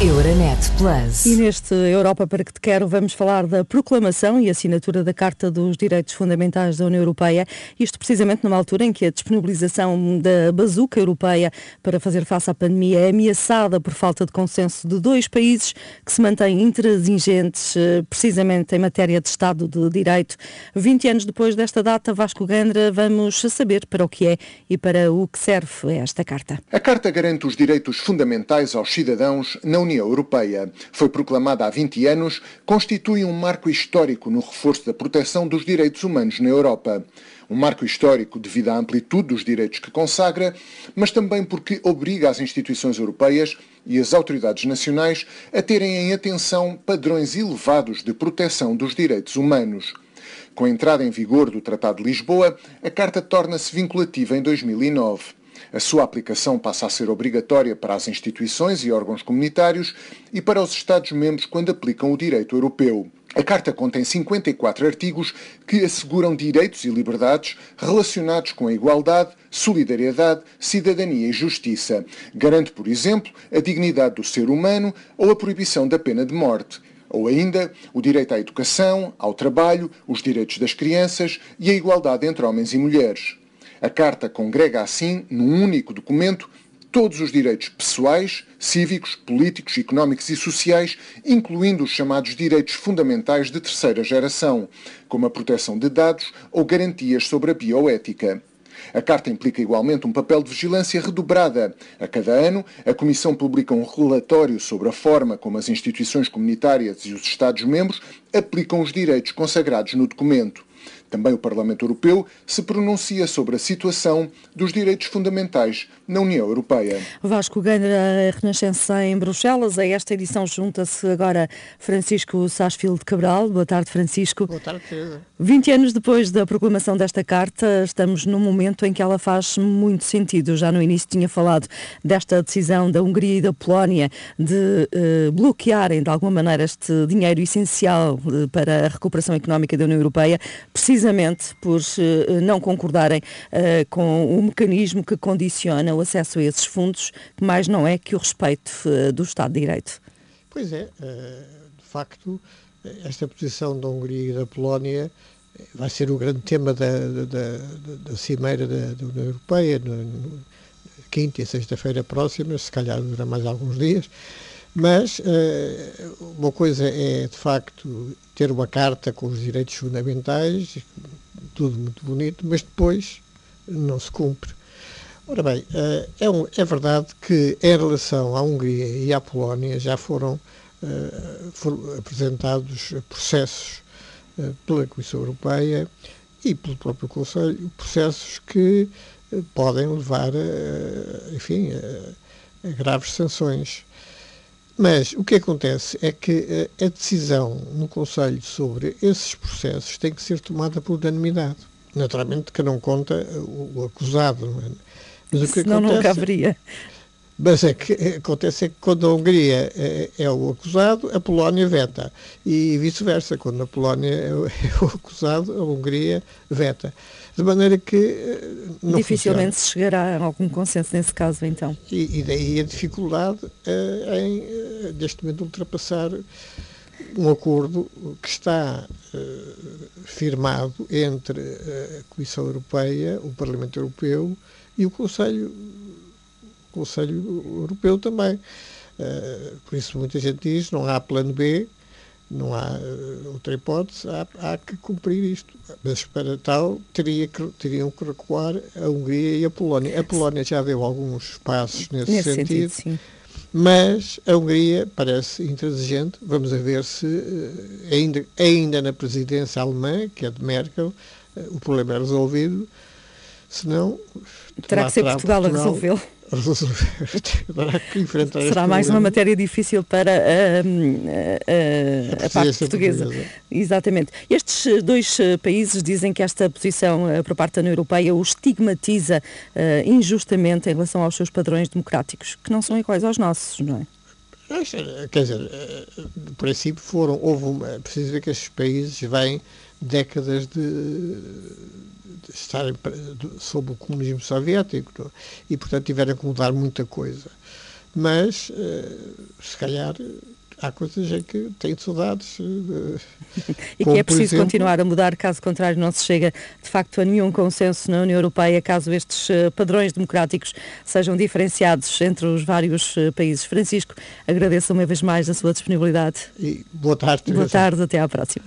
Euronet Plus. E neste Europa para que te quero vamos falar da proclamação e assinatura da Carta dos Direitos Fundamentais da União Europeia, isto precisamente numa altura em que a disponibilização da bazuca europeia para fazer face à pandemia é ameaçada por falta de consenso de dois países que se mantêm intransigentes eh, precisamente em matéria de Estado de Direito. 20 anos depois desta data, Vasco Gandra, vamos saber para o que é e para o que serve esta Carta. A Carta garante os direitos fundamentais aos cidadãos na União Europeia. Foi proclamada há 20 anos, constitui um marco histórico no reforço da proteção dos direitos humanos na Europa. Um marco histórico devido à amplitude dos direitos que consagra, mas também porque obriga as instituições europeias e as autoridades nacionais a terem em atenção padrões elevados de proteção dos direitos humanos. Com a entrada em vigor do Tratado de Lisboa, a Carta torna-se vinculativa em 2009. A sua aplicação passa a ser obrigatória para as instituições e órgãos comunitários e para os Estados-membros quando aplicam o direito europeu. A Carta contém 54 artigos que asseguram direitos e liberdades relacionados com a igualdade, solidariedade, cidadania e justiça. Garante, por exemplo, a dignidade do ser humano ou a proibição da pena de morte ou ainda o direito à educação, ao trabalho, os direitos das crianças e a igualdade entre homens e mulheres. A Carta congrega assim, num único documento, todos os direitos pessoais, cívicos, políticos, económicos e sociais, incluindo os chamados direitos fundamentais de terceira geração, como a proteção de dados ou garantias sobre a bioética. A Carta implica igualmente um papel de vigilância redobrada. A cada ano, a Comissão publica um relatório sobre a forma como as instituições comunitárias e os Estados-membros aplicam os direitos consagrados no documento. Também o Parlamento Europeu se pronuncia sobre a situação dos direitos fundamentais na União Europeia. Vasco ganha a Renascença em Bruxelas. A esta edição junta-se agora Francisco Sasfil de Cabral. Boa tarde, Francisco. Boa tarde, Teresa. 20 anos depois da proclamação desta carta, estamos num momento em que ela faz muito sentido. Já no início tinha falado desta decisão da Hungria e da Polónia de eh, bloquearem de alguma maneira este dinheiro essencial eh, para a recuperação económica da União Europeia, precisamente por eh, não concordarem eh, com o mecanismo que condiciona o acesso a esses fundos, que mais não é que o respeito eh, do Estado de Direito. Pois é, eh, de facto, esta posição da Hungria e da Polónia eh, vai ser o grande tema da, da, da, cimeira da, da, União Europeia, no, no quinta e sexta-feira próximas, se calhar dura mais alguns dias. Mas uh, uma coisa é, de facto, ter uma carta com os direitos fundamentais, tudo muito bonito, mas depois não se cumpre. Ora bem, uh, é, um, é, verdade que em relação à Hungria e à Polónia já foram, uh, foram apresentados processos pela Comissão Europeia e pelo próprio Conselho, processos que podem levar, enfim, a graves sanções. Mas o que acontece é que eh, a decisão no Conselho sobre esses processos tem que ser tomada por unanimidade. Naturalmente que não conta eh, o, acusado, não é? Mas o que Senão acontece, nunca haveria. Mas é que eh, acontece é que quando a Hungria é, é o acusado, a Polónia veta. E vice-versa, quando a Polónia é o, é o acusado, a Hungria veta. De maneira que. Eh, Dificilmente funciona. se chegará a algum consenso nesse caso, então. E, e daí a dificuldade uh, em, neste momento, ultrapassar um acordo que está uh, firmado entre a Comissão Europeia, o Parlamento Europeu e o Conselho, o Conselho Europeu também. por isso muita gente diz não há plano B, não há uh, outra hipótese, há, há, que cumprir isto. Mas para tal teria que, teriam que recuar a Hungria e a Polónia. A Polónia já deu alguns passos nesse, nesse sentido, sentido mas a Hungria parece intransigente. Vamos ver se, uh, ainda, ainda na presidência alemã, que é de Merkel, uh, o problema é resolvido. Senão. Terá que ser Portugal, Portugal a resolvê-lo. Será mais uma matéria difícil para a, a, a, a parte portuguesa. portuguesa. Exatamente. Estes dois eh, países dizem que esta posição eh, por parte da União Europeia os estigmatiza uh, injustamente em relação aos seus padrões democráticos, que não são iguais aos nossos, não é? Quer dizer, no princípio foram, houve uma, é preciso ver que estes países vêm décadas de estarem sob o comunismo soviético e, portanto, tiveram que mudar muita coisa. mas se calhar há coisas em que tenho saudades. e que é preciso exemplo, continuar a mudar, caso contrário não se chega de facto a nenhum consenso na União Europeia, caso estes padrões democráticos sejam diferenciados entre os vários países. Francisco, agradeço uma vez mais a sua disponibilidade. E boa tarde. Boa tarde, até à próxima.